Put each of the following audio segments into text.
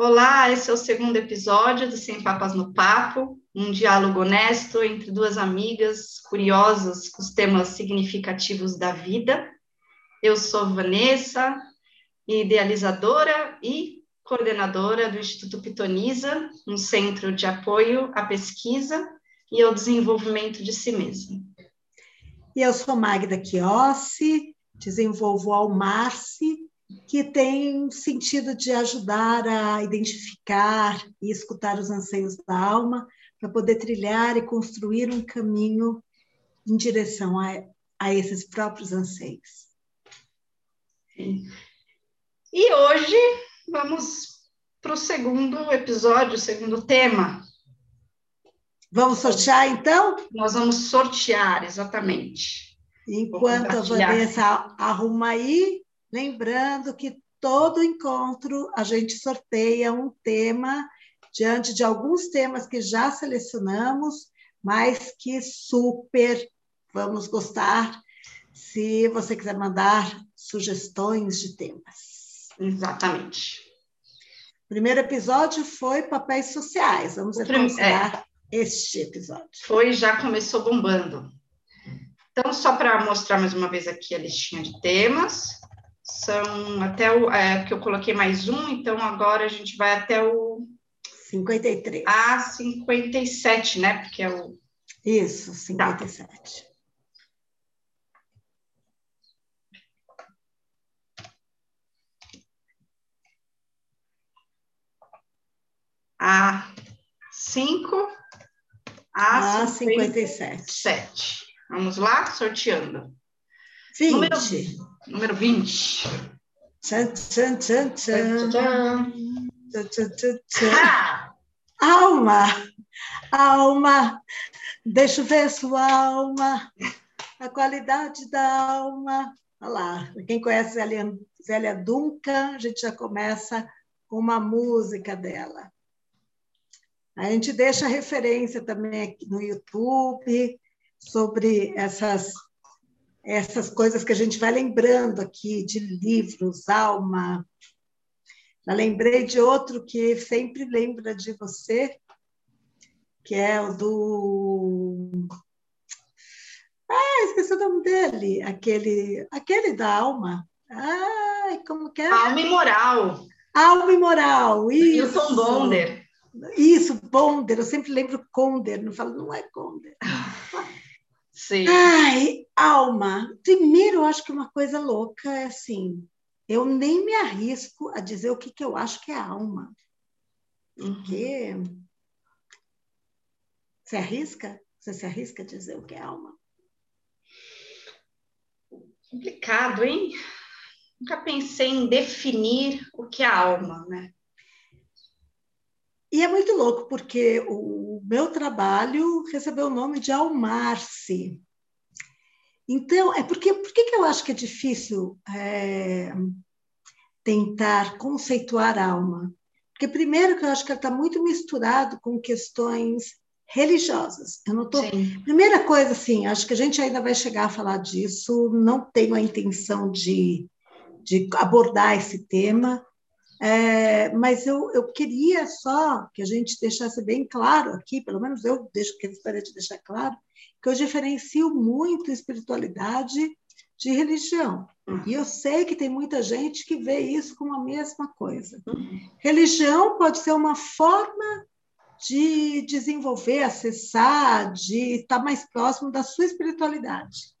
Olá, esse é o segundo episódio do Sem Papas no Papo, um diálogo honesto entre duas amigas curiosas com os temas significativos da vida. Eu sou Vanessa, idealizadora e coordenadora do Instituto Pitoniza, um centro de apoio à pesquisa e ao desenvolvimento de si mesma. E eu sou Magda Chiossi, desenvolvo ao Marci, que tem sentido de ajudar a identificar e escutar os anseios da alma, para poder trilhar e construir um caminho em direção a, a esses próprios anseios. E hoje vamos para o segundo episódio, o segundo tema. Vamos sortear, então? Nós vamos sortear, exatamente. Enquanto a Vanessa arruma aí, lembrando que todo encontro a gente sorteia um tema diante de alguns temas que já selecionamos, mas que super vamos gostar se você quiser mandar sugestões de temas. Exatamente. O primeiro episódio foi papéis sociais. Vamos considerar é, este episódio. Foi, já começou bombando. Então, só para mostrar mais uma vez aqui a listinha de temas, são até o. É, que eu coloquei mais um, então agora a gente vai até o 53. Ah, 57, né? Porque é o. Isso, 57. Tá. A 5 a, a 57. 57. Vamos lá, sorteando. 20. Número, número 20. Tchan, tchan, tchan, tchan. tchan. Ah! Alma, alma, deixa eu ver sua alma, a qualidade da alma. Olha lá, quem conhece Zélia, Zélia Duncan, a gente já começa com uma música dela. A gente deixa referência também aqui no YouTube sobre essas essas coisas que a gente vai lembrando aqui de livros, alma, eu lembrei de outro que sempre lembra de você, que é o do. Ah, esqueci o nome dele. Aquele, aquele da alma. Ai, como que é? Alma e moral. Alma e moral. Isso. Wilson Bonder. Isso, Bonder. Eu sempre lembro Conder. Não falo, não é Conder. Sim. Ai, alma. Primeiro, eu acho que uma coisa louca é assim eu nem me arrisco a dizer o que, que eu acho que é alma. Porque. Uhum. Você arrisca? Você se arrisca a dizer o que é alma? Complicado, hein? Nunca pensei em definir o que é alma, né? E é muito louco, porque o meu trabalho recebeu o nome de Almar-se. Então, é porque, por que eu acho que é difícil é, tentar conceituar a alma? Porque, primeiro, que eu acho que ela está muito misturado com questões religiosas. Eu não tô... Primeira coisa, assim, acho que a gente ainda vai chegar a falar disso, não tenho a intenção de, de abordar esse tema, é, mas eu, eu queria só que a gente deixasse bem claro aqui, pelo menos eu deixo, gostaria de deixar claro, que eu diferencio muito espiritualidade de religião. E eu sei que tem muita gente que vê isso como a mesma coisa. Religião pode ser uma forma de desenvolver, acessar, de estar mais próximo da sua espiritualidade.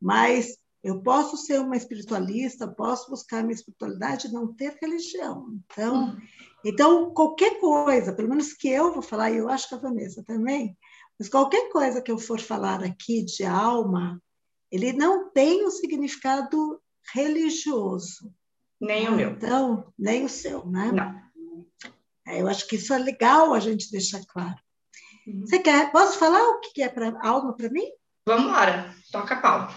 Mas eu posso ser uma espiritualista, posso buscar minha espiritualidade e não ter religião. Então, então, qualquer coisa, pelo menos que eu vou falar, e eu acho que a Vanessa também, mas qualquer coisa que eu for falar aqui de alma, ele não tem um significado religioso. Nem o meu. Então, nem o seu, né? Não. É, eu acho que isso é legal a gente deixar claro. Uhum. Você quer? Posso falar o que é para alma para mim? Vamos embora. Toca pau.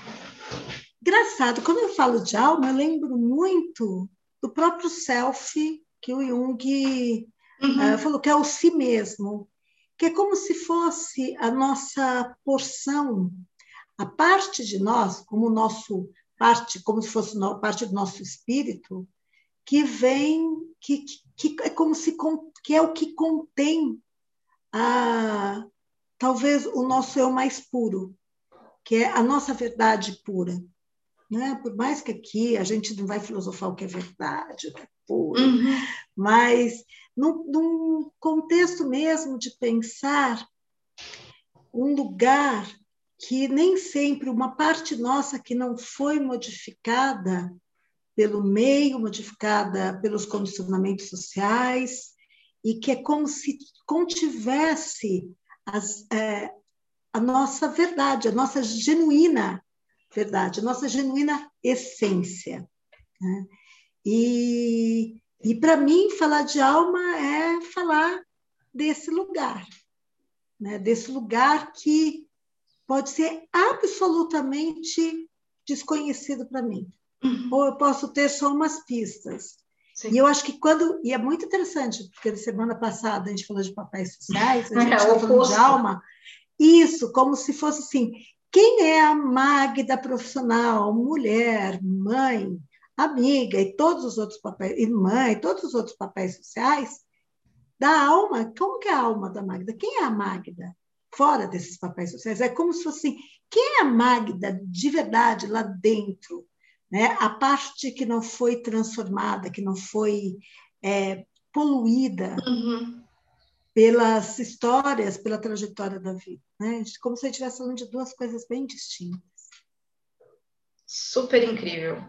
Engraçado, quando eu falo de alma, eu lembro muito do próprio self que o Jung uhum. uh, falou que é o si mesmo que é como se fosse a nossa porção, a parte de nós, como nosso parte, como se fosse parte do nosso espírito, que vem que, que, é como se que é o que contém a talvez o nosso eu mais puro, que é a nossa verdade pura. Né? Por mais que aqui a gente não vai filosofar o que é verdade, o que é puro, uhum. mas num, num contexto mesmo de pensar um lugar que nem sempre uma parte nossa que não foi modificada pelo meio, modificada pelos condicionamentos sociais, e que é como se contivesse as, é, a nossa verdade, a nossa genuína verdade, nossa genuína essência. Né? E, e para mim, falar de alma é falar desse lugar, né? desse lugar que pode ser absolutamente desconhecido para mim. Uhum. Ou eu posso ter só umas pistas. Sim. E eu acho que quando. E é muito interessante, porque na semana passada a gente falou de papéis sociais, a gente é, falou de alma. Isso, como se fosse assim: quem é a Magda profissional, mulher, mãe, amiga e todos os outros papéis, irmã e todos os outros papéis sociais, da alma, como que é a alma da Magda? Quem é a Magda? Fora desses papéis sociais. É como se fosse assim, quem é a Magda de verdade lá dentro? Né? A parte que não foi transformada, que não foi é, poluída uhum. Pelas histórias, pela trajetória da vida. Né? Como se a gente estivesse falando de duas coisas bem distintas. Super incrível.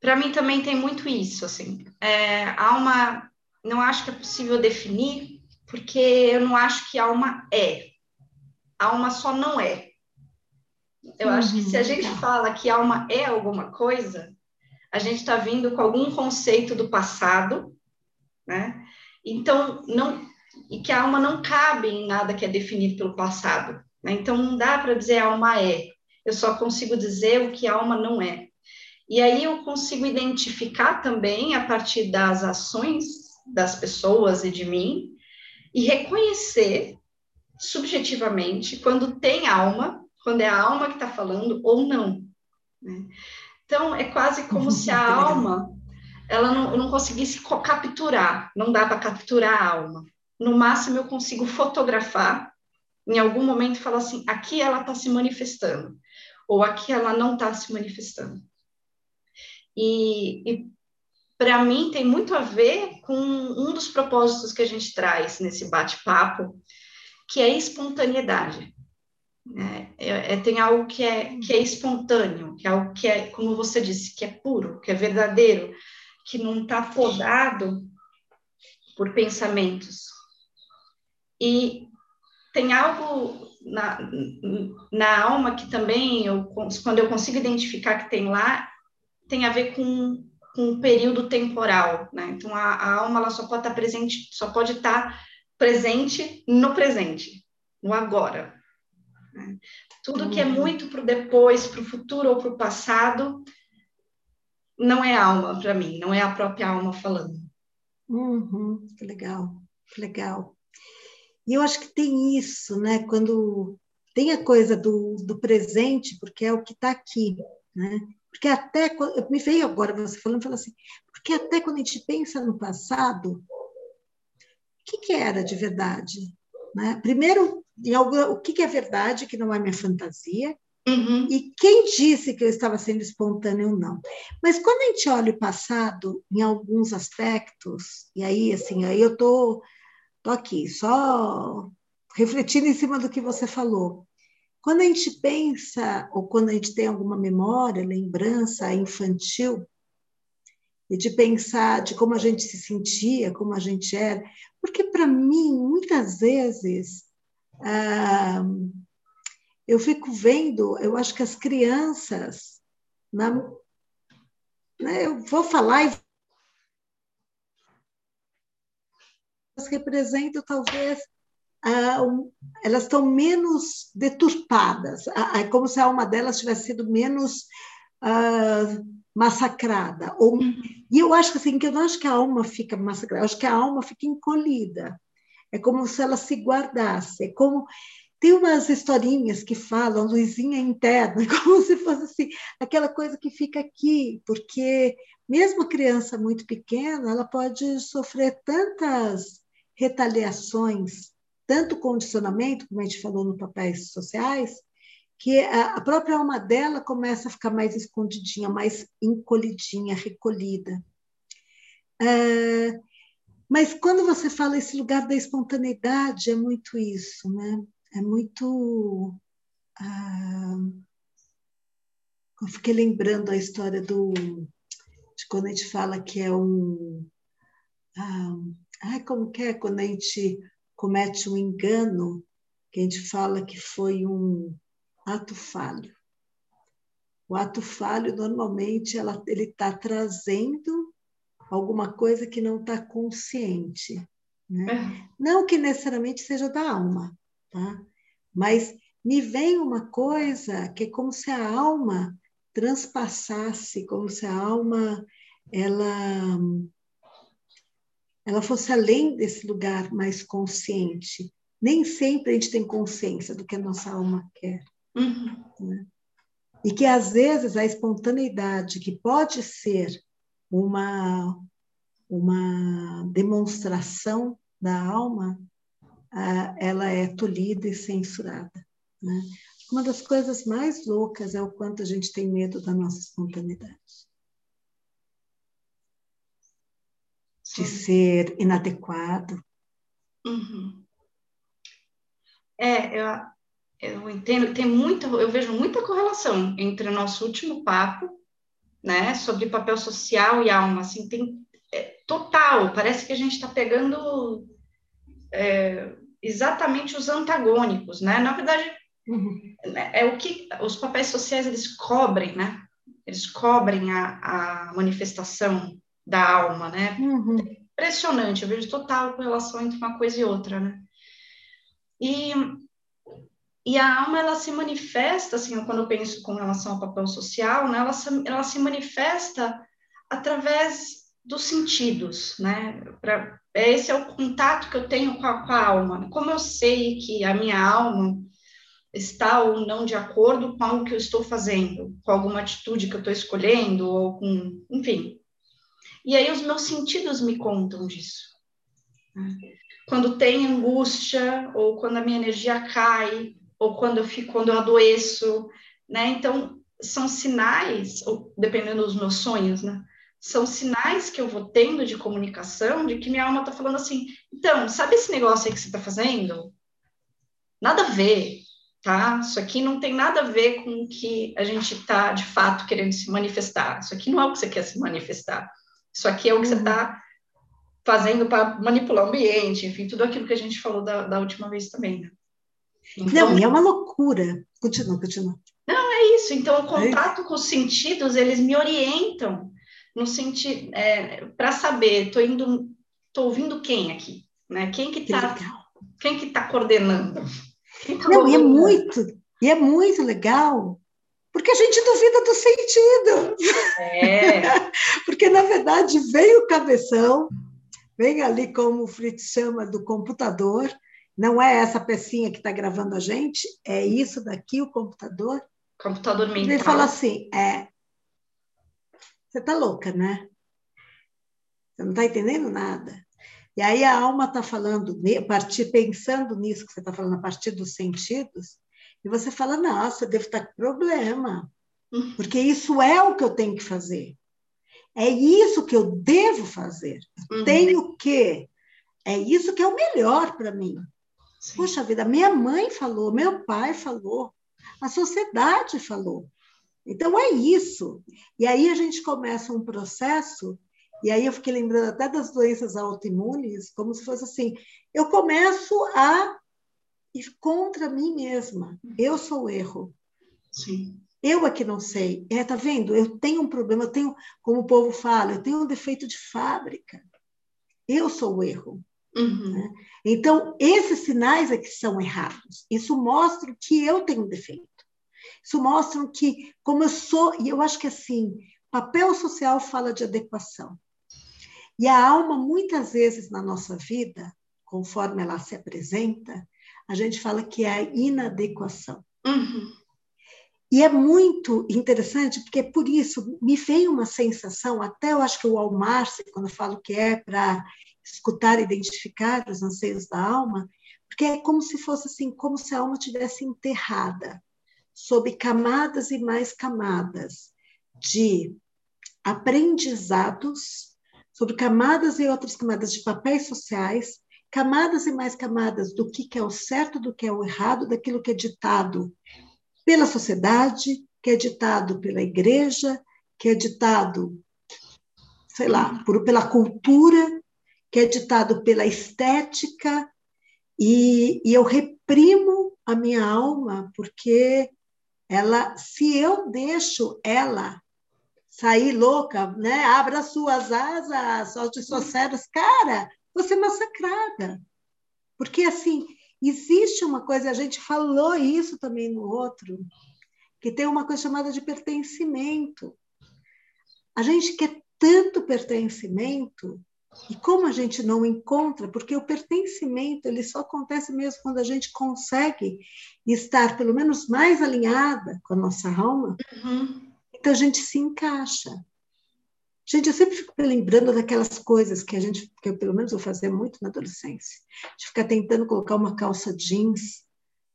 Para mim também tem muito isso. Assim. É, alma, não acho que é possível definir, porque eu não acho que alma é. Alma só não é. Eu uhum, acho que se a uhum, gente fala que alma é alguma coisa, a gente está vindo com algum conceito do passado, né? Então, não e que a alma não cabe em nada que é definido pelo passado. Né? Então, não dá para dizer a alma é. Eu só consigo dizer o que a alma não é. E aí eu consigo identificar também a partir das ações das pessoas e de mim e reconhecer subjetivamente quando tem alma quando é a alma que está falando ou não. Né? Então, é quase como se a alma ela não, não conseguisse capturar, não dá para capturar a alma. No máximo, eu consigo fotografar, em algum momento, falar assim: aqui ela está se manifestando, ou aqui ela não está se manifestando. E, e para mim, tem muito a ver com um dos propósitos que a gente traz nesse bate-papo, que é espontaneidade. É, é, é, tem algo que é, que é espontâneo, que é algo que é, como você disse, que é puro, que é verdadeiro, que não está podado por pensamentos. E tem algo na, na alma que também, eu, quando eu consigo identificar que tem lá, tem a ver com, com um período temporal, né? Então, a, a alma ela só pode estar presente, só pode estar presente no presente, no agora, né? Tudo que é uhum. muito para o depois, para o futuro ou para o passado, não é alma para mim, não é a própria alma falando. Uhum, que legal, que legal. E eu acho que tem isso, né? Quando tem a coisa do, do presente, porque é o que está aqui, né? Porque até me veio agora você falando, falando assim, porque até quando a gente pensa no passado, o que, que era de verdade? Né? Primeiro, algum, o que, que é verdade, que não é minha fantasia, Uhum. E quem disse que eu estava sendo espontâneo ou não? Mas quando a gente olha o passado em alguns aspectos, e aí assim, aí eu tô, tô aqui só refletindo em cima do que você falou. Quando a gente pensa ou quando a gente tem alguma memória, lembrança infantil, e de pensar de como a gente se sentia, como a gente era, porque para mim muitas vezes ah, eu fico vendo, eu acho que as crianças, na, né, eu vou falar e elas representam talvez ah, um, elas estão menos deturpadas, ah, é como se a alma delas tivesse sido menos ah, massacrada. Ou, uhum. E eu acho assim, que eu não acho que a alma fica massacrada, eu acho que a alma fica encolhida. É como se ela se guardasse, é como tem umas historinhas que falam luzinha interna, como se fosse assim, aquela coisa que fica aqui, porque mesmo a criança muito pequena, ela pode sofrer tantas retaliações, tanto condicionamento, como a gente falou no papéis sociais, que a própria alma dela começa a ficar mais escondidinha, mais encolhidinha, recolhida. É, mas quando você fala esse lugar da espontaneidade, é muito isso, né? É muito. Ah, eu fiquei lembrando a história do de quando a gente fala que é um. Ah, ai, como que é quando a gente comete um engano, que a gente fala que foi um ato falho. O ato falho, normalmente, ela, ele está trazendo alguma coisa que não está consciente. Né? É. Não que necessariamente seja da alma, tá? mas me vem uma coisa que é como se a alma transpassasse, como se a alma ela ela fosse além desse lugar mais consciente. Nem sempre a gente tem consciência do que a nossa alma quer. Uhum. Né? E que às vezes a espontaneidade, que pode ser uma, uma demonstração da alma, ela é tolhida e censurada. Né? Uma das coisas mais loucas é o quanto a gente tem medo da nossa espontaneidade. De ser inadequado. Uhum. É, eu, eu entendo, tem muito, eu vejo muita correlação entre o nosso último papo, né, sobre papel social e alma, assim, tem é, total, parece que a gente está pegando é, exatamente os antagônicos, né, na verdade, uhum. é o que os papéis sociais, eles cobrem, né, eles cobrem a, a manifestação da alma, né, uhum. impressionante, eu vejo total correlação entre uma coisa e outra, né, e e a alma, ela se manifesta, assim, quando eu penso com relação ao papel social, né, ela, se, ela se manifesta através dos sentidos, né? Pra, esse é o contato que eu tenho com a, com a alma. Como eu sei que a minha alma está ou não de acordo com algo que eu estou fazendo, com alguma atitude que eu estou escolhendo, ou com, enfim. E aí os meus sentidos me contam disso. Quando tem angústia, ou quando a minha energia cai, ou quando eu fico, quando eu adoeço, né? Então, são sinais, ou dependendo dos meus sonhos, né? São sinais que eu vou tendo de comunicação de que minha alma está falando assim, então, sabe esse negócio aí que você está fazendo? Nada a ver, tá? Isso aqui não tem nada a ver com o que a gente está, de fato, querendo se manifestar. Isso aqui não é o que você quer se manifestar. Isso aqui é o que uhum. você está fazendo para manipular o ambiente, enfim, tudo aquilo que a gente falou da, da última vez também, né? Então, não, e é uma loucura. Continua, continua. Não, é isso. Então, o é contato é com os sentidos, eles me orientam no sentido é, para saber, estou indo, tô ouvindo quem aqui, né? Quem que está quem que tá coordenando? Tá não, e é muito, e é muito legal, porque a gente duvida do sentido. É. porque, na verdade, vem o cabeção, vem ali, como o Fritz chama, do computador, não é essa pecinha que está gravando a gente, é isso daqui, o computador. Computador mental. Ele fala assim, é, você está louca, né? Você não está entendendo nada. E aí a alma está falando, a partir, pensando nisso que você está falando, a partir dos sentidos, e você fala, nossa, eu devo estar com problema, hum. porque isso é o que eu tenho que fazer. É isso que eu devo fazer. Uhum. Tenho que. É isso que é o melhor para mim. Sim. Puxa vida, minha mãe falou, meu pai falou, a sociedade falou. Então é isso. E aí a gente começa um processo, e aí eu fiquei lembrando até das doenças autoimunes, como se fosse assim: eu começo a ir contra mim mesma. Eu sou o erro. Sim. Eu é que não sei. É, tá vendo? Eu tenho um problema, eu tenho, como o povo fala, eu tenho um defeito de fábrica. Eu sou o erro. Uhum. Né? Então, esses sinais é que são errados. Isso mostra que eu tenho um defeito. Isso mostra que, como eu sou, e eu acho que assim, papel social fala de adequação. E a alma, muitas vezes na nossa vida, conforme ela se apresenta, a gente fala que é a inadequação. Uhum. E é muito interessante, porque por isso me vem uma sensação, até eu acho que o Almar, quando eu falo que é para escutar e identificar os anseios da alma, porque é como se fosse assim, como se a alma tivesse enterrada sob camadas e mais camadas de aprendizados, sobre camadas e outras camadas de papéis sociais, camadas e mais camadas do que é o certo, do que é o errado, daquilo que é ditado pela sociedade, que é ditado pela igreja, que é ditado, sei lá, por, pela cultura, que é ditado pela estética, e, e eu reprimo a minha alma porque ela, se eu deixo ela sair louca, né? Abra suas asas, solte suas células, cara, você é massacrada. Porque assim, existe uma coisa, a gente falou isso também no outro, que tem uma coisa chamada de pertencimento. A gente quer tanto pertencimento e como a gente não encontra, porque o pertencimento ele só acontece mesmo quando a gente consegue estar pelo menos mais alinhada com a nossa alma, uhum. então a gente se encaixa. Gente, eu sempre fico lembrando daquelas coisas que a gente, que eu pelo menos eu fazia muito na adolescência, de ficar tentando colocar uma calça jeans,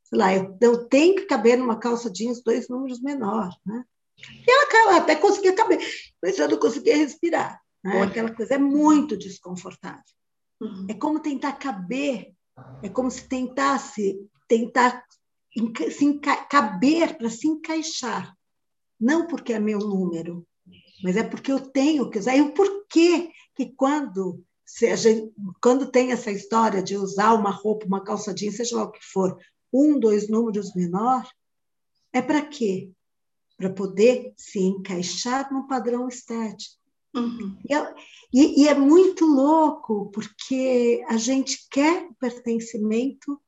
sei lá, eu, eu tenho que caber numa calça jeans dois números menor, né? E ela até conseguia caber, mas eu não conseguia respirar. Né? Aquela coisa é muito desconfortável. Uhum. É como tentar caber, é como se tentasse tentar se caber para se encaixar. Não porque é meu número, mas é porque eu tenho que usar. E o porquê que quando, gente, quando tem essa história de usar uma roupa, uma calça jeans, seja lá o que for, um, dois números menor, é para quê? Para poder se encaixar no padrão estético. Uhum. E, e, é muito louco, porque a gente quer pertencimento,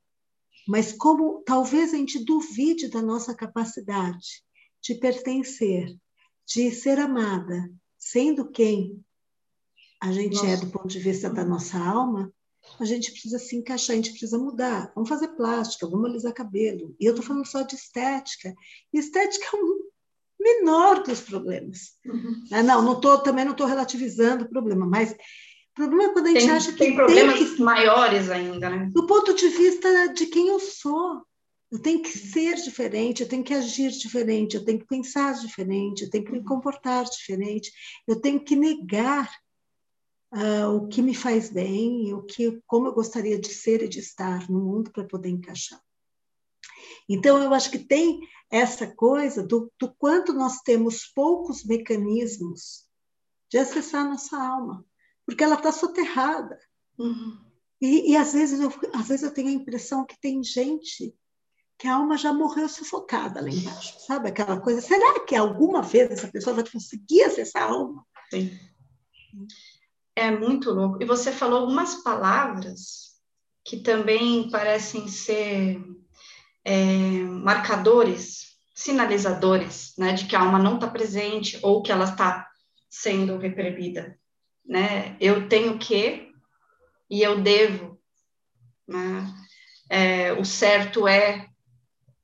mas como talvez a gente duvide da nossa capacidade de pertencer, de ser amada, sendo quem a gente nossa. é do ponto de vista da nossa alma, a gente precisa se encaixar, a gente precisa mudar. Vamos fazer plástica, vamos alisar cabelo. E eu estou falando só de estética. E estética é um menor dos problemas. Uhum. Ah, não, não tô, também não estou relativizando o problema, mas o problema é quando a gente tem, acha que tem problemas tem que, maiores ainda, né? Do ponto de vista de quem eu sou. Eu tenho que ser diferente, eu tenho que agir diferente, eu tenho que pensar diferente, eu tenho que me comportar diferente, eu tenho que negar uh, o que me faz bem, o que, como eu gostaria de ser e de estar no mundo para poder encaixar. Então, eu acho que tem essa coisa do, do quanto nós temos poucos mecanismos de acessar a nossa alma, porque ela está soterrada. Uhum. E, e, às, vezes eu, às vezes eu tenho a impressão que tem gente que a alma já morreu sufocada lá embaixo, sabe? Aquela coisa, será que alguma vez essa pessoa vai conseguir acessar a alma? Sim. É muito louco. E você falou algumas palavras que também parecem ser é, marcadores, sinalizadores, né, de que a alma não está presente ou que ela está sendo reprimida, né? Eu tenho que e eu devo, né? É, o certo é,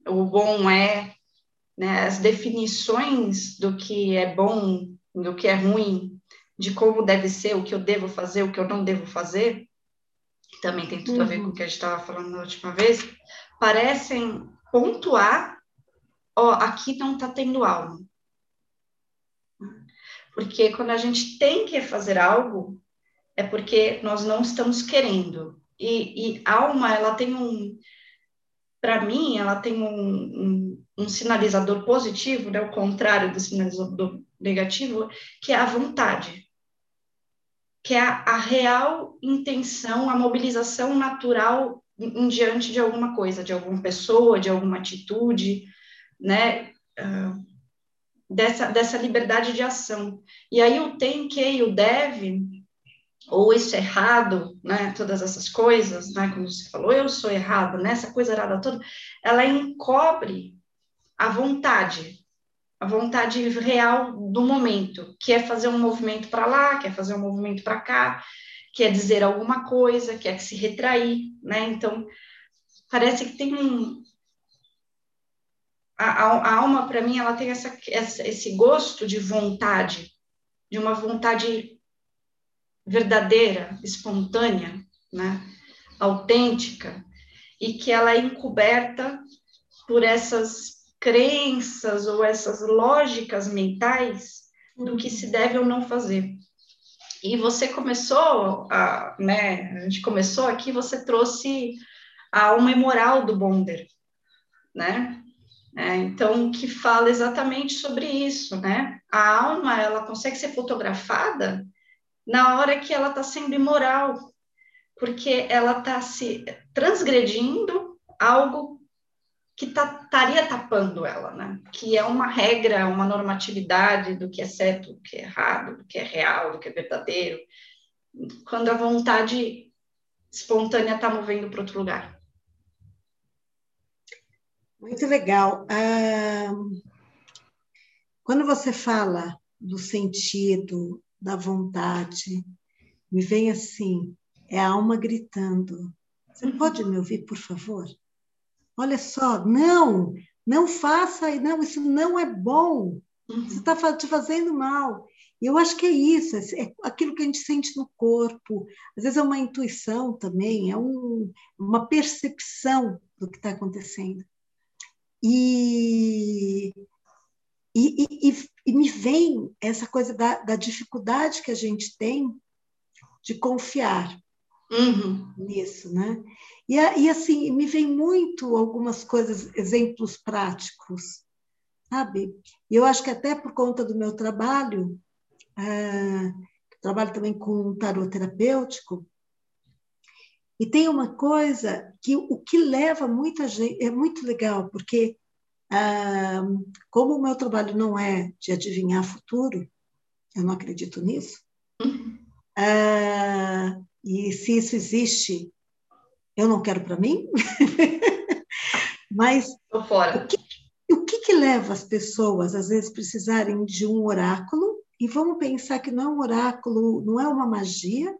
o bom é, né? As definições do que é bom, do que é ruim, de como deve ser, o que eu devo fazer, o que eu não devo fazer, também tem tudo uhum. a ver com o que a gente estava falando na última vez, parecem pontuar, ó, aqui não está tendo alma. Porque quando a gente tem que fazer algo, é porque nós não estamos querendo. E, e alma, ela tem um, para mim, ela tem um, um, um, sinalizador positivo, né, o contrário do sinalizador negativo, que é a vontade que é a, a real intenção, a mobilização natural em, em, diante de alguma coisa, de alguma pessoa, de alguma atitude, né? Uh, dessa, dessa liberdade de ação. E aí o tem que e o deve, ou isso é errado, né? Todas essas coisas, né? Como você falou, eu sou errado, né? Essa coisa errada toda, ela encobre a vontade, a vontade real do momento, que é fazer um movimento para lá, quer fazer um movimento para cá, quer dizer alguma coisa, quer se retrair, né? Então, parece que tem um. A, a, a alma, para mim, ela tem essa, essa, esse gosto de vontade, de uma vontade verdadeira, espontânea, né? autêntica, e que ela é encoberta por essas crenças ou essas lógicas mentais do que se deve ou não fazer. E você começou, a, né, a gente começou aqui, você trouxe a alma moral do Bonder, né? É, então, que fala exatamente sobre isso, né? A alma, ela consegue ser fotografada na hora que ela está sendo imoral, porque ela está se transgredindo algo que estaria tá, tapando ela, né? Que é uma regra, uma normatividade do que é certo, do que é errado, do que é real, do que é verdadeiro, quando a vontade espontânea está movendo para outro lugar. Muito legal. Ah, quando você fala do sentido, da vontade, me vem assim, é a alma gritando. Você pode me ouvir, por favor? Olha só, não, não faça, não, isso não é bom. Uhum. Você está te fazendo mal. E eu acho que é isso, é, é aquilo que a gente sente no corpo. Às vezes é uma intuição também, é um, uma percepção do que está acontecendo. E, e, e, e, me vem essa coisa da, da, dificuldade que a gente tem de confiar uhum. nisso, né? E, e assim, me vem muito algumas coisas, exemplos práticos, sabe? E eu acho que até por conta do meu trabalho, é, trabalho também com um tarot terapêutico, e tem uma coisa que o que leva muita gente, é muito legal, porque ah, como o meu trabalho não é de adivinhar futuro, eu não acredito nisso, uhum. ah, e se isso existe, eu não quero para mim. Mas o que, o que, que leva as pessoas, às vezes, precisarem de um oráculo? E vamos pensar que não é um oráculo, não é uma magia,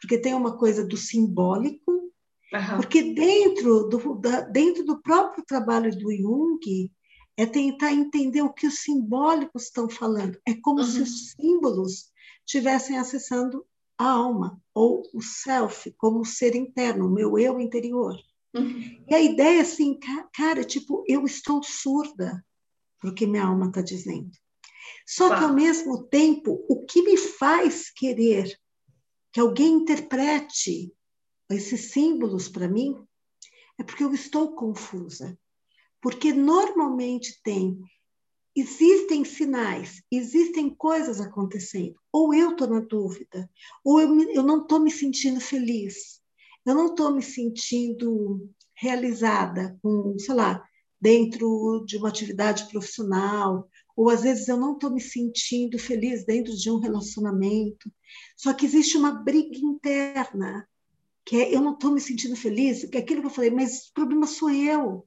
porque tem uma coisa do simbólico, uhum. porque dentro do, da, dentro do próprio trabalho do Jung é tentar entender o que os simbólicos estão falando. É como uhum. se os símbolos estivessem acessando a alma, ou o self, como o ser interno, o meu eu interior. Uhum. E a ideia é assim, cara, tipo, eu estou surda porque minha alma está dizendo. Só que, ao mesmo tempo, o que me faz querer que alguém interprete esses símbolos para mim, é porque eu estou confusa. Porque normalmente tem, existem sinais, existem coisas acontecendo. Ou eu estou na dúvida, ou eu, eu não estou me sentindo feliz, eu não estou me sentindo realizada com, sei lá, dentro de uma atividade profissional, ou às vezes eu não estou me sentindo feliz dentro de um relacionamento. Só que existe uma briga interna, que é eu não estou me sentindo feliz, que é aquilo que eu falei, mas o problema sou eu.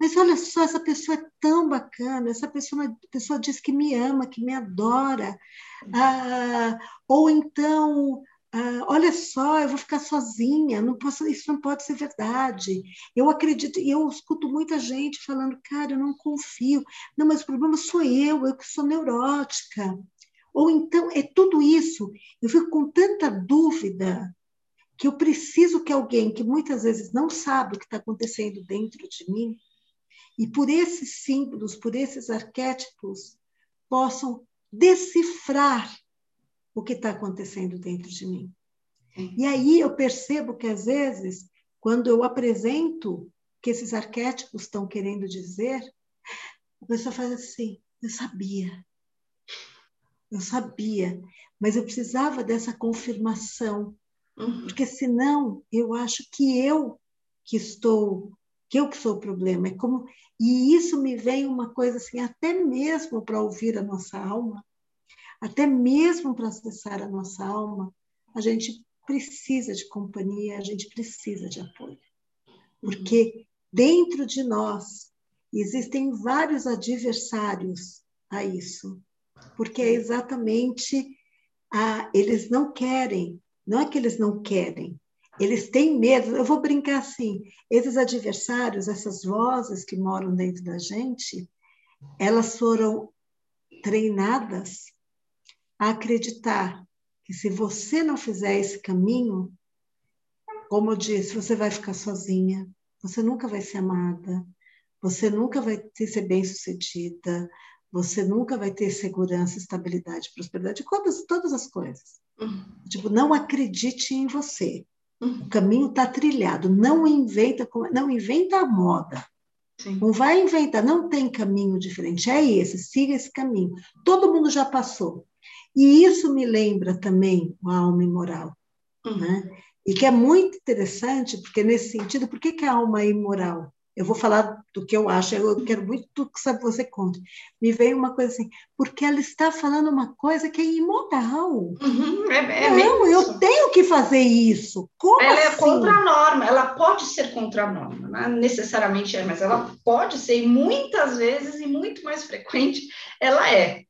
Mas olha só, essa pessoa é tão bacana, essa pessoa, pessoa diz que me ama, que me adora. Ah, ou então, ah, olha só, eu vou ficar sozinha, não posso, isso não pode ser verdade. Eu acredito, e eu escuto muita gente falando, cara, eu não confio. Não, mas o problema sou eu, eu que sou neurótica. Ou então, é tudo isso. Eu fico com tanta dúvida que eu preciso que alguém que muitas vezes não sabe o que está acontecendo dentro de mim, e por esses símbolos, por esses arquétipos, possam decifrar o que está acontecendo dentro de mim. E aí eu percebo que, às vezes, quando eu apresento o que esses arquétipos estão querendo dizer, a pessoa faz assim: eu sabia, eu sabia, mas eu precisava dessa confirmação, uhum. porque senão eu acho que eu que estou, que eu que sou o problema. É como e isso me vem uma coisa assim, até mesmo para ouvir a nossa alma, até mesmo para acessar a nossa alma, a gente precisa de companhia, a gente precisa de apoio. Porque dentro de nós existem vários adversários a isso. Porque é exatamente a, eles não querem, não é que eles não querem, eles têm medo. Eu vou brincar assim: esses adversários, essas vozes que moram dentro da gente, elas foram treinadas a acreditar que se você não fizer esse caminho, como eu disse, você vai ficar sozinha, você nunca vai ser amada, você nunca vai ser bem-sucedida, você nunca vai ter segurança, estabilidade, prosperidade, todas, todas as coisas. Uhum. Tipo, não acredite em você. Uhum. O caminho está trilhado. Não inventa, não inventa a moda. Sim. Não vai inventar, não tem caminho diferente. É esse, siga esse caminho. Todo mundo já passou. E isso me lembra também a alma imoral. Uhum. Né? E que é muito interessante, porque nesse sentido, por que, que a alma é imoral? Eu vou falar do que eu acho, eu quero muito que você conte. Me veio uma coisa assim, porque ela está falando uma coisa que é imoral. Uhum, é, é não, eu tenho que fazer isso. Como ela é assim? é contra a norma, ela pode ser contra a norma, não necessariamente é, mas ela pode ser, e muitas vezes, e muito mais frequente, ela é.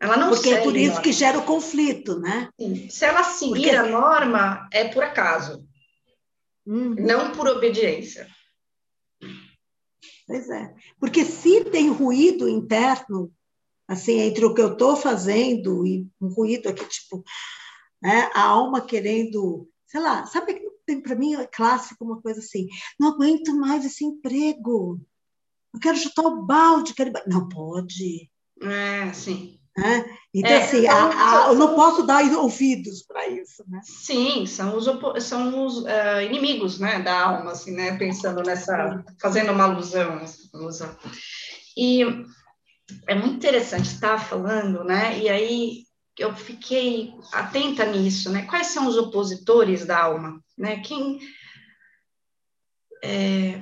Ela não Porque é por isso norma. que gera o conflito, né? Sim. Se ela seguir Porque... a norma, é por acaso, uhum. não por obediência. Pois é. Porque se tem ruído interno, assim, entre o que eu estou fazendo e um ruído aqui, tipo, né, a alma querendo, sei lá, sabe que tem para mim é clássico uma coisa assim, não aguento mais esse emprego, eu quero chutar o balde, quero... não pode. É, sim. Né? Então, é, assim, a, a, eu não posso dar ouvidos para isso. Né? Sim, são os, são os uh, inimigos né, da alma, assim, né, pensando nessa, fazendo uma alusão, alusão. E é muito interessante estar falando, né? E aí eu fiquei atenta nisso, né? Quais são os opositores da alma, né? Quem é,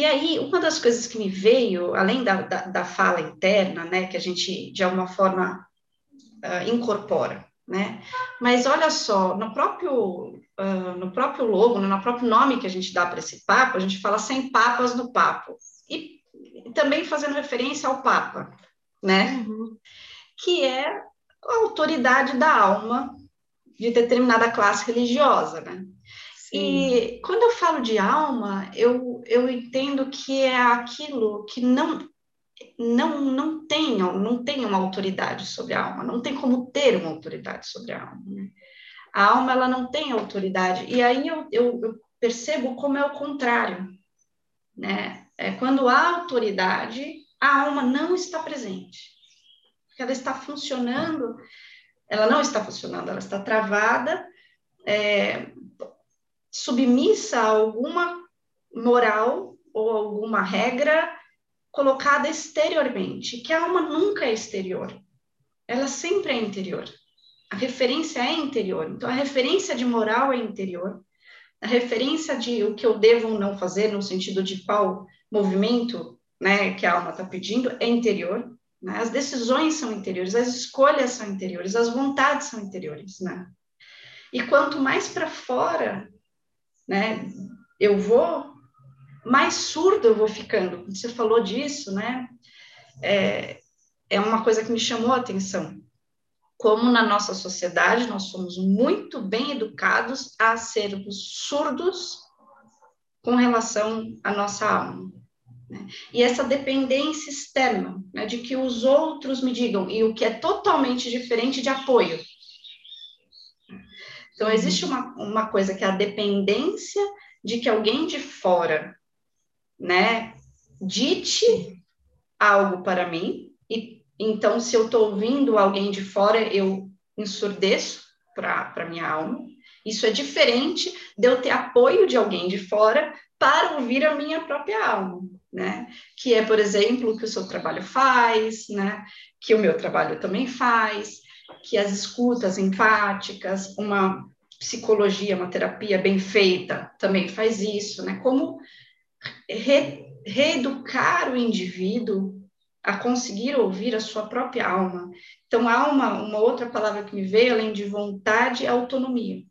e aí, uma das coisas que me veio, além da, da, da fala interna, né, que a gente, de alguma forma, uh, incorpora, né, mas olha só, no próprio, uh, no próprio logo, no próprio nome que a gente dá para esse papo, a gente fala sem papas no papo, e, também fazendo referência ao Papa, né, uhum. que é a autoridade da alma de determinada classe religiosa, né, e quando eu falo de alma, eu, eu entendo que é aquilo que não não não tem não tem uma autoridade sobre a alma, não tem como ter uma autoridade sobre a alma. Né? A alma ela não tem autoridade. E aí eu, eu, eu percebo como é o contrário, né? É quando há autoridade, a alma não está presente, porque ela está funcionando, ela não está funcionando, ela está travada. É, submissa a alguma moral ou alguma regra colocada exteriormente, que a alma nunca é exterior, ela sempre é interior. A referência é interior. Então, a referência de moral é interior. A referência de o que eu devo ou não fazer, no sentido de qual movimento né, que a alma está pedindo, é interior. Né? As decisões são interiores, as escolhas são interiores, as vontades são interiores. Né? E quanto mais para fora né? Eu vou mais surdo eu vou ficando. Você falou disso, né? É, é uma coisa que me chamou a atenção. Como na nossa sociedade nós somos muito bem educados a sermos surdos com relação à nossa alma. Né? E essa dependência externa, né, de que os outros me digam, e o que é totalmente diferente de apoio. Então, uhum. existe uma, uma coisa que é a dependência de que alguém de fora, né, dite algo para mim, e então, se eu estou ouvindo alguém de fora, eu ensurdeço para minha alma. Isso é diferente de eu ter apoio de alguém de fora para ouvir a minha própria alma, né? Que é, por exemplo, o que o seu trabalho faz, né? Que o meu trabalho também faz, que as escutas empáticas, uma psicologia, uma terapia bem feita também faz isso, né? Como re, reeducar o indivíduo a conseguir ouvir a sua própria alma. Então, alma, uma outra palavra que me veio, além de vontade, é autonomia.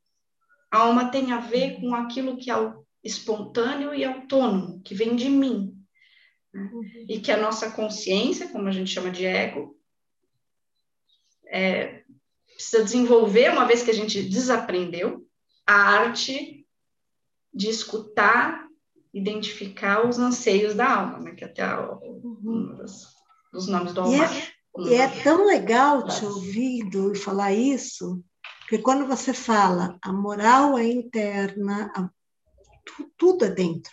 A alma tem a ver com aquilo que é espontâneo e autônomo, que vem de mim. Né? Uhum. E que a nossa consciência, como a gente chama de ego, é, precisa desenvolver, uma vez que a gente desaprendeu, a arte de escutar, identificar os anseios da alma, né? que até uhum. um dos, dos nomes do Almar. E é, e é tão legal te ouvindo e falar isso, porque quando você fala a moral é interna, a, tudo é dentro.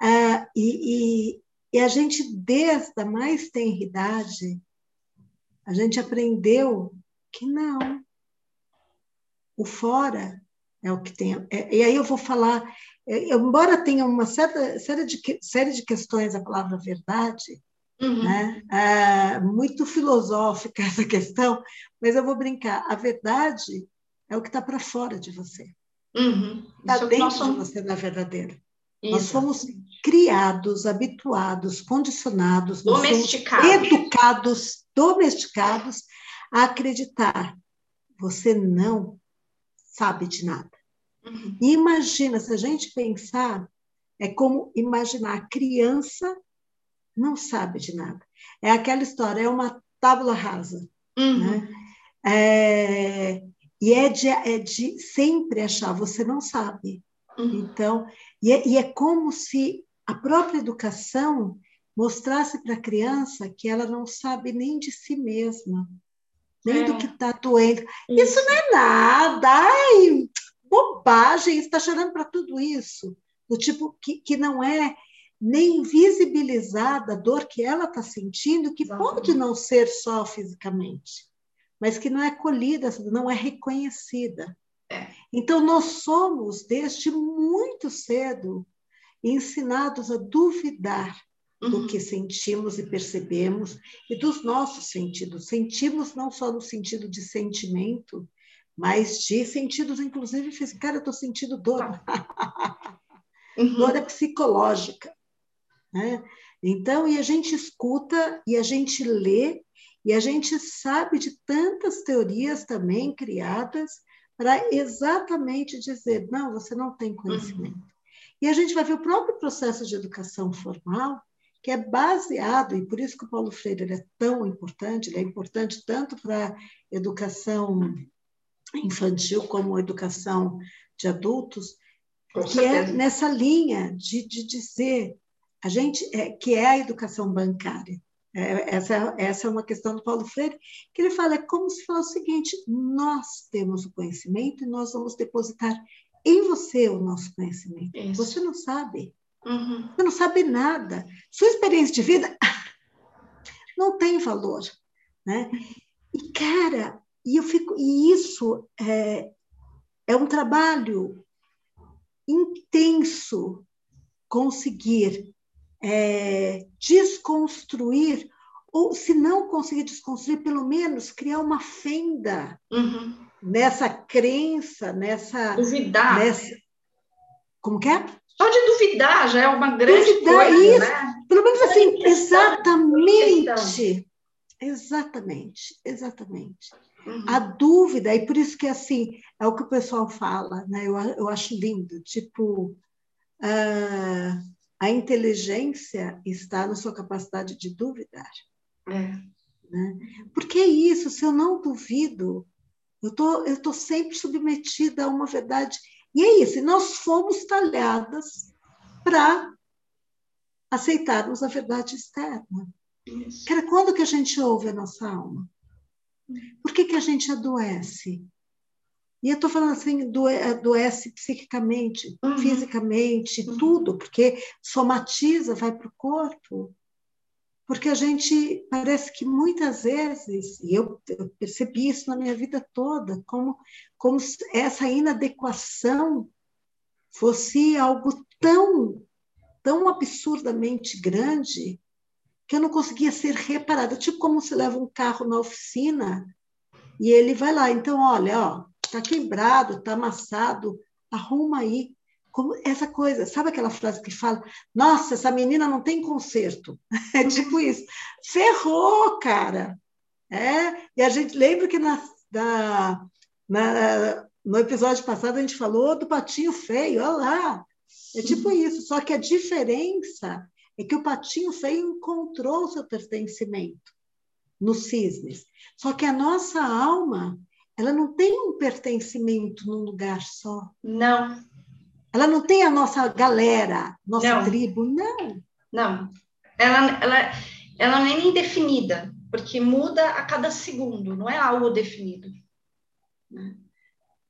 Ah, e, e, e a gente, desde a mais tenra idade, a gente aprendeu que não. O fora é o que tem. É, e aí eu vou falar, é, embora tenha uma certa, série, de, série de questões a palavra verdade, uhum. né? É, muito filosófica essa questão, mas eu vou brincar. A verdade é o que está para fora de você. Está uhum. É dentro somos... de você, na verdadeira. Isso. Nós fomos criados, habituados, condicionados, domesticados, educados, domesticados a acreditar. Você não sabe de nada. Uhum. Imagina, se a gente pensar, é como imaginar a criança não sabe de nada. É aquela história, é uma tábula rasa. Uhum. Né? É, e é de, é de sempre achar, você não sabe. Uhum. Então, e é, e é como se a própria educação mostrasse para a criança que ela não sabe nem de si mesma, nem é. do que está doendo. Isso. isso. não é nada, ai, bobagem, está chorando para tudo isso. Do tipo que, que não é nem visibilizada a dor que ela está sentindo, que Exatamente. pode não ser só fisicamente, mas que não é colhida, não é reconhecida. É. Então, nós somos, desde muito cedo, ensinados a duvidar do uhum. que sentimos e percebemos e dos nossos sentidos. Sentimos não só no sentido de sentimento, mas de sentidos, inclusive, físicos. Cara, eu estou sentindo dor. Uhum. Dor é psicológica. Né? Então, e a gente escuta, e a gente lê, e a gente sabe de tantas teorias também criadas para exatamente dizer: não, você não tem conhecimento. Uhum. E a gente vai ver o próprio processo de educação formal, que é baseado, e por isso que o Paulo Freire é tão importante, ele é importante tanto para a educação infantil como a educação de adultos, que é nessa linha de, de dizer a gente é, que é a educação bancária. É, essa, essa é uma questão do Paulo Freire, que ele fala, é como se fosse o seguinte, nós temos o conhecimento e nós vamos depositar em você o nosso conhecimento. Isso. Você não sabe. Uhum. Você não sabe nada. Sua experiência de vida não tem valor. Né? E, cara, e eu fico, e isso é, é um trabalho intenso conseguir é, desconstruir, ou se não conseguir desconstruir, pelo menos criar uma fenda uhum. nessa crença, nessa. Duvidar. Nessa, como que é? Só de duvidar já é uma grande duvidar coisa, isso. né? Pelo menos assim, exatamente. Exatamente, exatamente. Uhum. A dúvida, e por isso que assim, é o que o pessoal fala, né? eu, eu acho lindo, tipo, uh, a inteligência está na sua capacidade de duvidar. É. Né? Porque é isso, se eu não duvido, eu tô, estou tô sempre submetida a uma verdade. E é isso, nós fomos talhadas para aceitarmos a verdade externa. Isso. Cara, quando que a gente ouve a nossa alma? Por que, que a gente adoece? E eu estou falando assim, adoece psiquicamente, uhum. fisicamente, uhum. tudo, porque somatiza, vai para o corpo. Porque a gente parece que muitas vezes, e eu, eu percebi isso na minha vida toda, como, como essa inadequação fosse algo tão, tão absurdamente grande que eu não conseguia ser reparada. Tipo como se leva um carro na oficina e ele vai lá. Então, olha, ó, tá quebrado, tá amassado, arruma aí. Como essa coisa, sabe aquela frase que fala: Nossa, essa menina não tem conserto. É tipo isso. Ferrou, cara. É, e a gente lembra que na, na, na, no episódio passado a gente falou do patinho feio, olha lá. É tipo isso, só que a diferença é que o patinho feio encontrou o seu pertencimento. nos cisnes. Só que a nossa alma, ela não tem um pertencimento num lugar só. Não. Ela não tem a nossa galera, nossa não. tribo, não. Não. Ela, ela, ela nem é indefinida, porque muda a cada segundo, não é algo definido.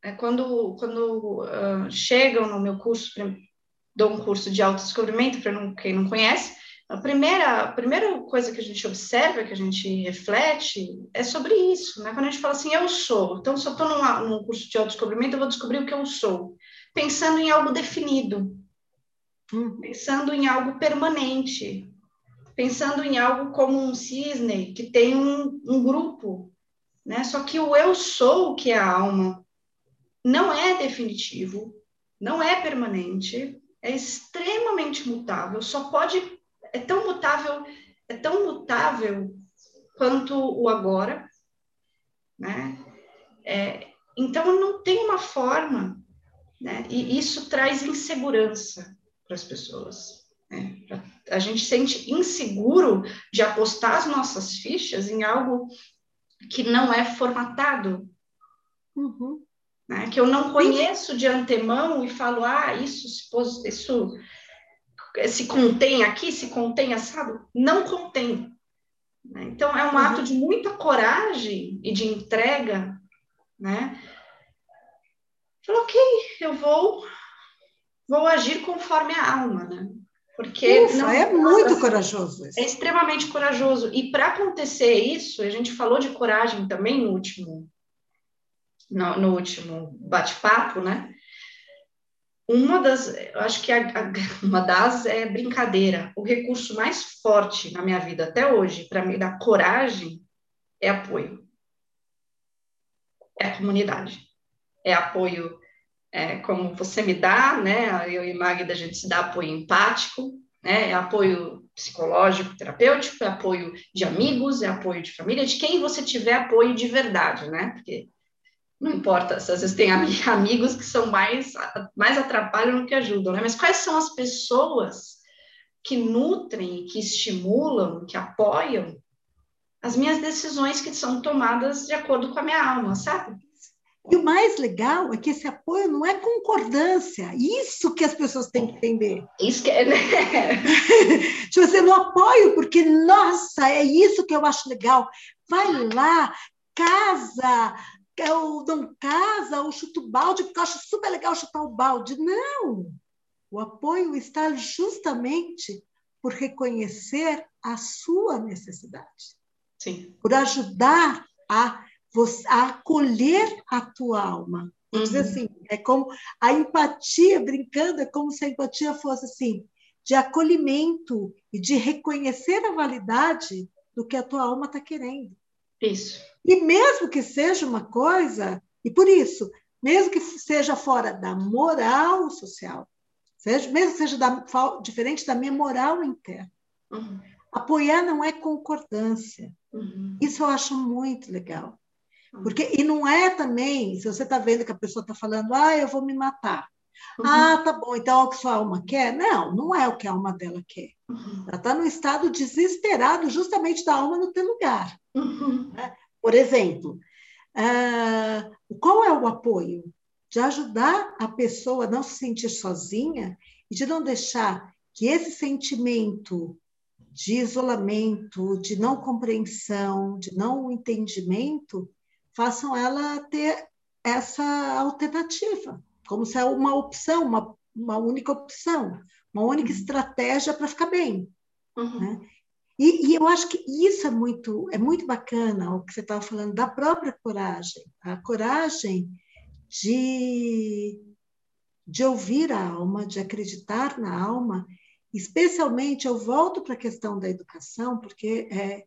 É quando quando uh, chegam no meu curso, dou um curso de autodescobrimento, para quem não conhece, a primeira, a primeira coisa que a gente observa, que a gente reflete, é sobre isso, né? Quando a gente fala assim, eu sou. Então, se eu estou num curso de autodescobrimento, eu vou descobrir o que eu sou. Pensando em algo definido. Hum. Pensando em algo permanente. Pensando em algo como um cisne, que tem um, um grupo. Né? Só que o eu sou, que é a alma, não é definitivo, não é permanente, é extremamente mutável, só pode é tão mutável, é tão mutável quanto o agora, né? É, então não tem uma forma, né? E isso traz insegurança para as pessoas. Né? A gente sente inseguro de apostar as nossas fichas em algo que não é formatado, uhum. né? que eu não conheço de antemão e falo, ah, isso, isso se contém aqui, se contém assado? Não contém. Né? Então, é um uhum. ato de muita coragem e de entrega, né? Falou, ok, eu vou, vou agir conforme a alma, né? Porque Ufa, não, é muito corajoso. Isso. É extremamente corajoso. E para acontecer isso, a gente falou de coragem também no último, no, no último bate-papo, né? Uma das, acho que a, a, uma das é brincadeira. O recurso mais forte na minha vida até hoje, para me dar coragem, é apoio. É a comunidade. É apoio é, como você me dá, né? Eu e Magda, a gente se dá apoio empático, né? É apoio psicológico, terapêutico, é apoio de amigos, é apoio de família, de quem você tiver apoio de verdade, né? Porque não importa, às vezes tem amigos que são mais, mais atrapalham do que ajudam, né? Mas quais são as pessoas que nutrem, que estimulam, que apoiam as minhas decisões que são tomadas de acordo com a minha alma, sabe? E o mais legal é que esse apoio não é concordância. Isso que as pessoas têm que entender. Isso que é, né? tipo assim, não apoio porque, nossa, é isso que eu acho legal. Vai lá, casa, eu não casa ou chuto o balde porque eu acho super legal chutar o balde. Não! O apoio está justamente por reconhecer a sua necessidade. Sim. Por ajudar a, você, a acolher a tua alma. Vou uhum. dizer assim, é como a empatia, brincando, é como se a empatia fosse assim, de acolhimento e de reconhecer a validade do que a tua alma está querendo. Isso. E mesmo que seja uma coisa, e por isso, mesmo que seja fora da moral social, seja, mesmo que seja da, diferente da minha moral interna, uhum. apoiar não é concordância. Uhum. Isso eu acho muito legal. Uhum. Porque, e não é também, se você está vendo que a pessoa está falando, ah, eu vou me matar. Uhum. Ah, tá bom, então é o que sua alma quer? Não, não é o que a alma dela quer. Uhum. Ela está no estado desesperado justamente da alma não ter lugar. Uhum. Né? Por exemplo, uh, qual é o apoio? De ajudar a pessoa a não se sentir sozinha e de não deixar que esse sentimento de isolamento, de não compreensão, de não entendimento, façam ela ter essa alternativa como se é uma opção, uma, uma única opção, uma única uhum. estratégia para ficar bem. Uhum. Né? E, e, eu acho que isso é muito, é muito bacana, o que você estava falando, da própria coragem. A coragem de, de ouvir a alma, de acreditar na alma. Especialmente, eu volto para a questão da educação, porque é,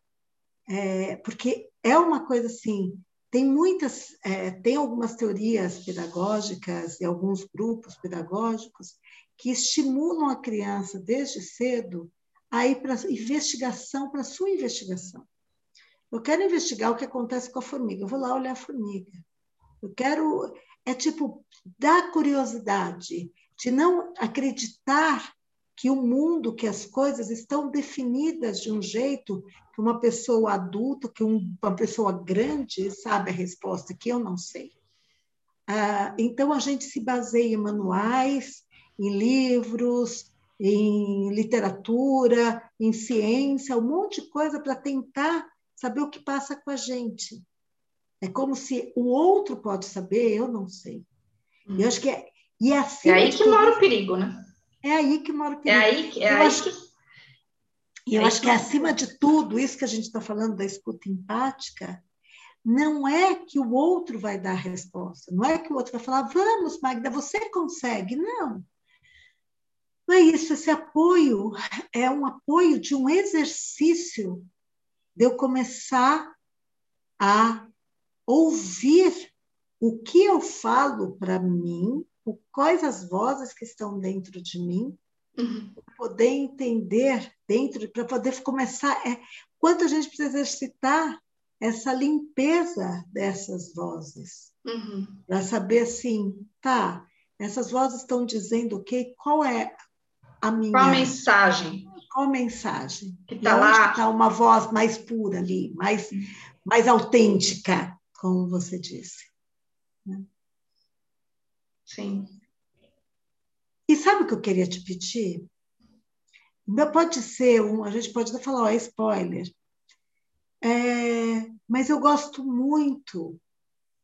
é, porque é uma coisa assim, tem muitas, é, tem algumas teorias pedagógicas e alguns grupos pedagógicos que estimulam a criança desde cedo a ir para investigação, para sua investigação. Eu quero investigar o que acontece com a formiga. Eu vou lá olhar a formiga. Eu quero é tipo da curiosidade, de não acreditar que o mundo, que as coisas estão definidas de um jeito que uma pessoa adulta, que uma pessoa grande sabe a resposta, que eu não sei. Ah, então, a gente se baseia em manuais, em livros, em literatura, em ciência, um monte de coisa para tentar saber o que passa com a gente. É como se o outro pode saber, eu não sei. Hum. Eu acho que é, e é, assim é aí que mora o perigo, né? É aí que mora o é perigo. É aí, é eu aí acho, que... E eu é acho que, que acima de tudo, isso que a gente está falando da escuta empática, não é que o outro vai dar a resposta, não é que o outro vai falar, vamos, Magda, você consegue. Não. Não é isso, esse apoio é um apoio de um exercício de eu começar a ouvir o que eu falo para mim quais as vozes que estão dentro de mim, uhum. poder entender dentro, para poder começar. É, quanto a gente precisa exercitar essa limpeza dessas vozes, uhum. para saber assim, tá, essas vozes estão dizendo o okay, qual é a minha. Qual a mensagem? Qual a mensagem? Que está lá. está uma voz mais pura ali, mais, mais autêntica, como você disse. Sim. E sabe o que eu queria te pedir? Pode ser um, a gente pode até falar, ó, é spoiler. É, mas eu gosto muito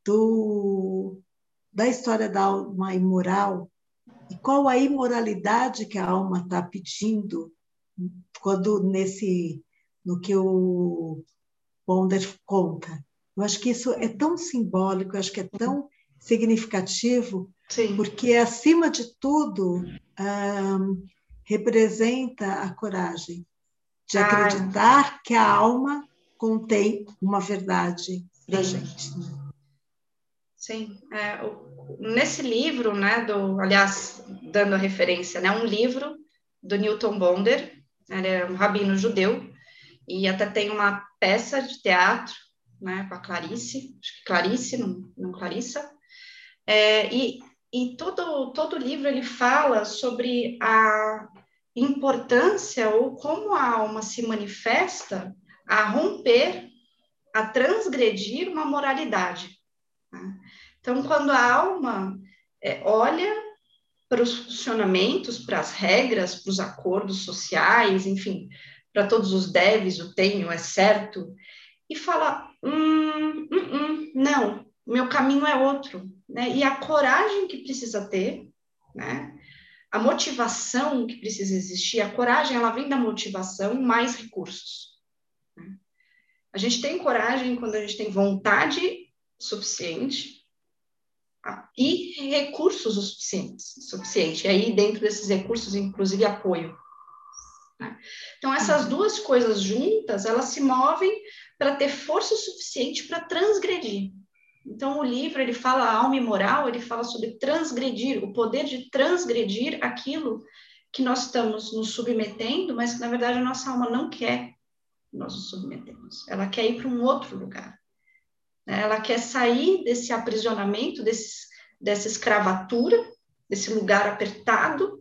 do, da história da alma imoral e qual a imoralidade que a alma está pedindo quando nesse no que o Ponder conta. Eu acho que isso é tão simbólico, eu acho que é tão significativo Sim. porque, acima de tudo, um, representa a coragem de ah. acreditar que a alma contém uma verdade para a gente. Né? Sim, é, nesse livro, né, do, aliás, dando a referência, né, um livro do Newton Bonder, ele é um rabino judeu, e até tem uma peça de teatro, né, com a Clarice, acho que Clarice, não, não Clarissa, é, e e todo, todo livro ele fala sobre a importância ou como a alma se manifesta a romper, a transgredir uma moralidade. Né? Então, quando a alma é, olha para os funcionamentos, para as regras, para os acordos sociais, enfim, para todos os deves, o tenho, é certo, e fala: hum, hum, hum, não, meu caminho é outro, né? E a coragem que precisa ter, né? A motivação que precisa existir, a coragem, ela vem da motivação mais recursos. Né? A gente tem coragem quando a gente tem vontade suficiente tá? e recursos suficientes, suficiente. E aí, dentro desses recursos, inclusive apoio. Né? Então, essas duas coisas juntas, elas se movem para ter força suficiente para transgredir. Então, o livro, ele fala, alma imoral, ele fala sobre transgredir, o poder de transgredir aquilo que nós estamos nos submetendo, mas que, na verdade, a nossa alma não quer que nós nos submetemos. Ela quer ir para um outro lugar. Né? Ela quer sair desse aprisionamento, desse, dessa escravatura, desse lugar apertado,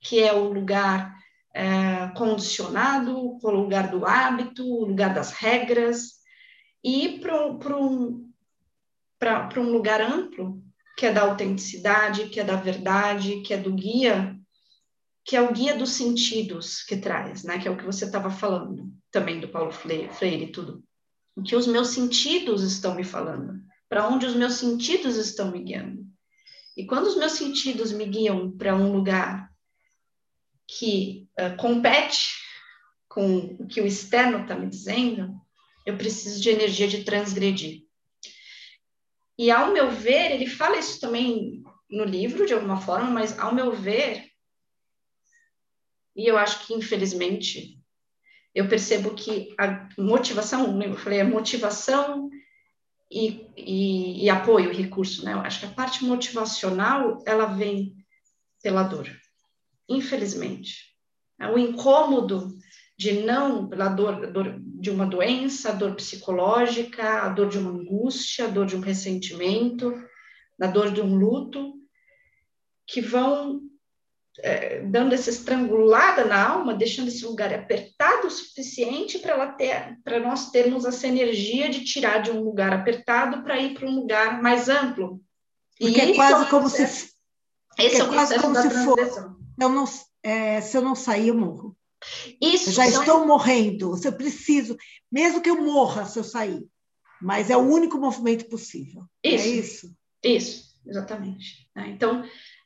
que é o lugar é, condicionado, o lugar do hábito, o lugar das regras, e ir para um, para um lugar amplo, que é da autenticidade, que é da verdade, que é do guia, que é o guia dos sentidos que traz, né? Que é o que você estava falando também do Paulo Freire e tudo. O que os meus sentidos estão me falando, para onde os meus sentidos estão me guiando. E quando os meus sentidos me guiam para um lugar que uh, compete com o que o externo está me dizendo, eu preciso de energia de transgredir. E ao meu ver, ele fala isso também no livro, de alguma forma, mas ao meu ver, e eu acho que infelizmente, eu percebo que a motivação, eu falei, a motivação e, e, e apoio, recurso, né? Eu acho que a parte motivacional, ela vem pela dor, infelizmente. O incômodo de não, pela dor, dor de uma doença, a dor psicológica, a dor de uma angústia, a dor de um ressentimento, a dor de um luto, que vão é, dando essa estrangulada na alma, deixando esse lugar apertado o suficiente para ela ter, para nós termos essa energia de tirar de um lugar apertado para ir para um lugar mais amplo. Porque e é quase é como se esse é, o quase como se for. Eu não, é, se eu não sair, eu morro. Isso, eu já são... estou morrendo. Se eu preciso, mesmo que eu morra se eu sair, mas é o único movimento possível. Isso, é isso. Isso, exatamente. Né? Então,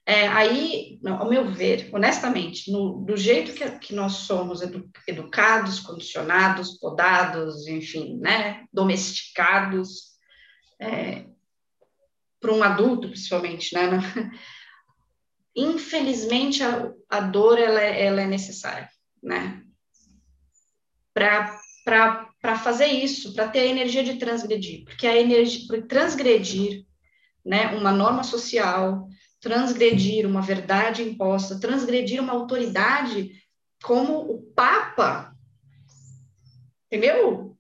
é, aí, ao meu ver, honestamente, no, do jeito que, que nós somos edu, educados, condicionados, podados, enfim, né, domesticados, é, para um adulto, principalmente, né, infelizmente a, a dor ela, é, ela é necessária, né, para fazer isso, para ter a energia de transgredir, porque a energia, para transgredir, né, uma norma social, transgredir uma verdade imposta, transgredir uma autoridade como o Papa, entendeu?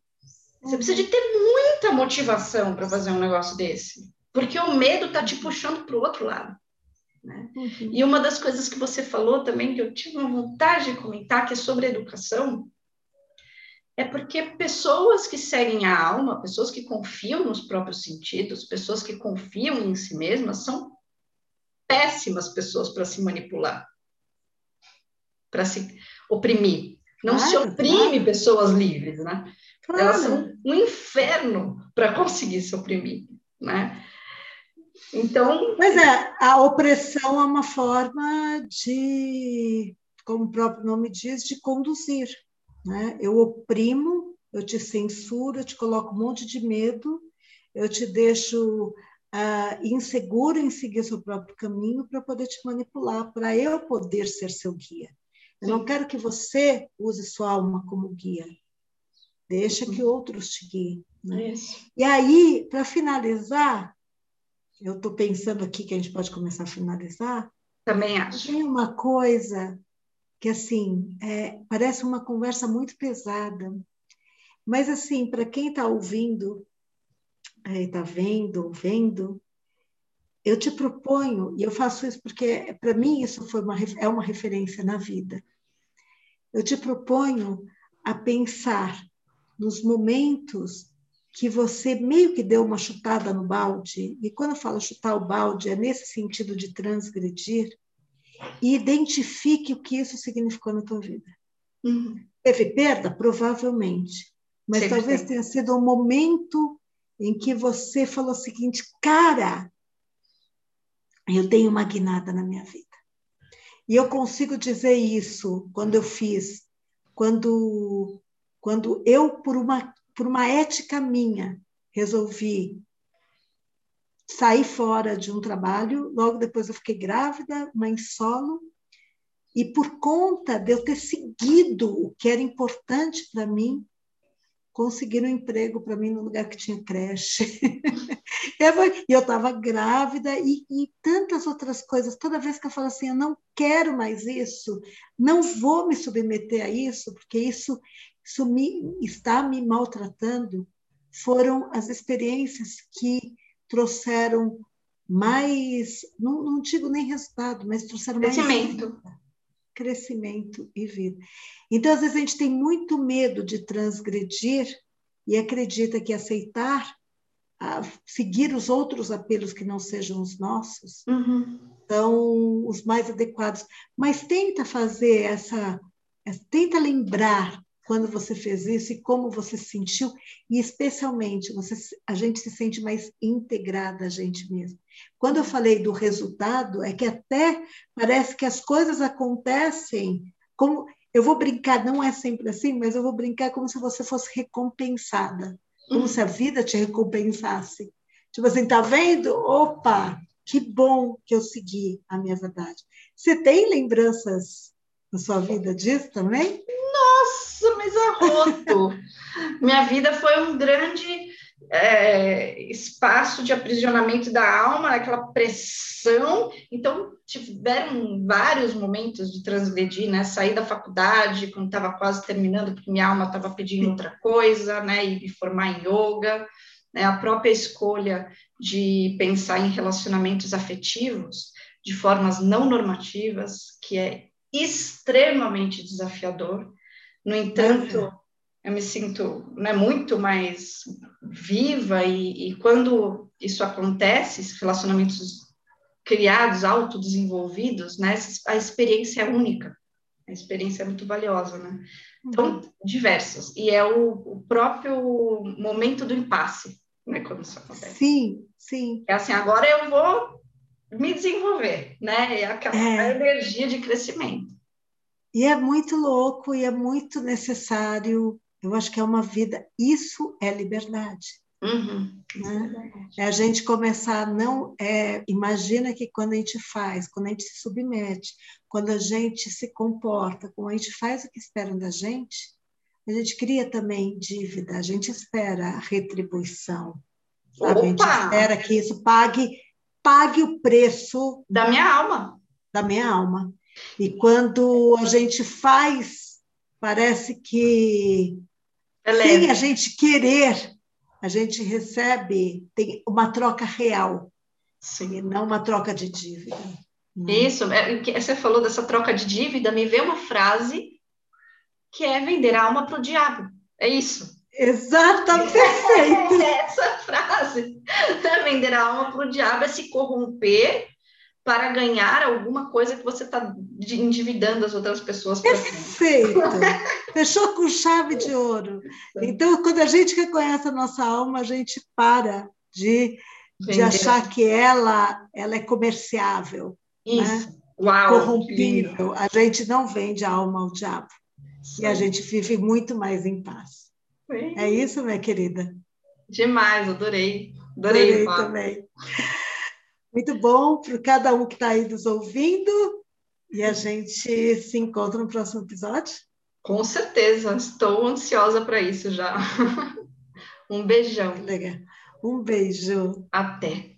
Você precisa de ter muita motivação para fazer um negócio desse, porque o medo está te puxando para o outro lado. Né? Uhum. E uma das coisas que você falou também, que eu tive uma vontade de comentar, que é sobre educação, é porque pessoas que seguem a alma, pessoas que confiam nos próprios sentidos, pessoas que confiam em si mesmas, são péssimas pessoas para se manipular, para se oprimir. Não claro, se oprime claro. pessoas livres, né? Claro. Elas são um inferno para conseguir se oprimir, né? Então. Mas é, a opressão é uma forma de, como o próprio nome diz, de conduzir. Né? Eu oprimo, eu te censuro, eu te coloco um monte de medo, eu te deixo uh, inseguro em seguir seu próprio caminho para poder te manipular, para eu poder ser seu guia. Eu não quero que você use sua alma como guia. Deixa que uhum. outros te guiem. Né? E aí, para finalizar, eu estou pensando aqui que a gente pode começar a finalizar. Também acho. Tem uma coisa que, assim, é, parece uma conversa muito pesada, mas, assim, para quem está ouvindo, está vendo, vendo, eu te proponho, e eu faço isso porque para mim isso foi uma, é uma referência na vida. Eu te proponho a pensar nos momentos que você meio que deu uma chutada no balde, e quando eu falo chutar o balde, é nesse sentido de transgredir, e identifique o que isso significou na tua vida. Uhum. Teve perda? Provavelmente. Mas Sempre talvez tenha sido um momento em que você falou o seguinte, cara, eu tenho uma guinada na minha vida. E eu consigo dizer isso quando eu fiz, quando, quando eu, por uma, por uma ética minha, resolvi sair fora de um trabalho, logo depois eu fiquei grávida, mãe solo, e por conta de eu ter seguido o que era importante para mim, conseguiram um emprego para mim no lugar que tinha creche. e eu estava grávida e, e, tantas outras coisas. Toda vez que eu falo assim, eu não quero mais isso, não vou me submeter a isso, porque isso, isso me, está me maltratando, foram as experiências que trouxeram mais, não, não digo nem resultado, mas trouxeram mais. Crescimento crescimento e vida. Então, às vezes, a gente tem muito medo de transgredir e acredita que aceitar, seguir os outros apelos que não sejam os nossos, uhum. são os mais adequados. Mas tenta fazer essa, tenta lembrar quando você fez isso e como você se sentiu, e especialmente você, a gente se sente mais integrada a gente mesmo. Quando eu falei do resultado, é que até parece que as coisas acontecem como eu vou brincar, não é sempre assim, mas eu vou brincar como se você fosse recompensada, como uhum. se a vida te recompensasse. Tipo assim, tá vendo? Opa, que bom que eu segui a minha verdade. Você tem lembranças na sua vida disso também? Nossa, mas arroto! Minha vida foi um grande é, espaço de aprisionamento da alma, aquela pressão. Então, tiveram vários momentos de transgredir, né? Sair da faculdade quando estava quase terminando, porque minha alma estava pedindo outra coisa, né? E me formar em yoga. Né? A própria escolha de pensar em relacionamentos afetivos de formas não normativas, que é extremamente desafiador. No entanto, uhum. eu me sinto né, muito mais viva e, e quando isso acontece, relacionamentos criados, autodesenvolvidos, né, a experiência é única. A experiência é muito valiosa, né? Então, uhum. diversos. E é o, o, próprio momento do impasse, né? Quando isso acontece. Sim, sim. É assim, agora eu vou me desenvolver, né? É aquela é. energia de crescimento. E é muito louco e é muito necessário. Eu acho que é uma vida. Isso é liberdade. Uhum. Né? É a gente começar não. É, imagina que quando a gente faz, quando a gente se submete, quando a gente se comporta, quando a gente faz o que esperam da gente, a gente cria também dívida, a gente espera retribuição. Sabe? A gente espera que isso pague, pague o preço da minha alma. Da minha alma. E quando a gente faz, parece que é sem a gente querer, a gente recebe tem uma troca real, Sim. e não uma troca de dívida. Né? Isso, é, você falou dessa troca de dívida, me veio uma frase que é vender a alma para o diabo. É isso. Exatamente, perfeito. É essa frase. Vender a alma para o diabo é se corromper para ganhar alguma coisa que você está endividando as outras pessoas. Perfeito! Fechou com chave de ouro. Então, quando a gente reconhece a nossa alma, a gente para de, de achar que ela, ela é comerciável. Né? Isso. Né? Uau, corrompível. A gente não vende a alma ao diabo. Sim. E a gente vive muito mais em paz. Sim. É isso, minha querida? Demais, adorei. Adorei, adorei também. Muito bom para cada um que está aí nos ouvindo. E a gente se encontra no próximo episódio. Com certeza, estou ansiosa para isso já. um beijão. Legal. Um beijo. Até.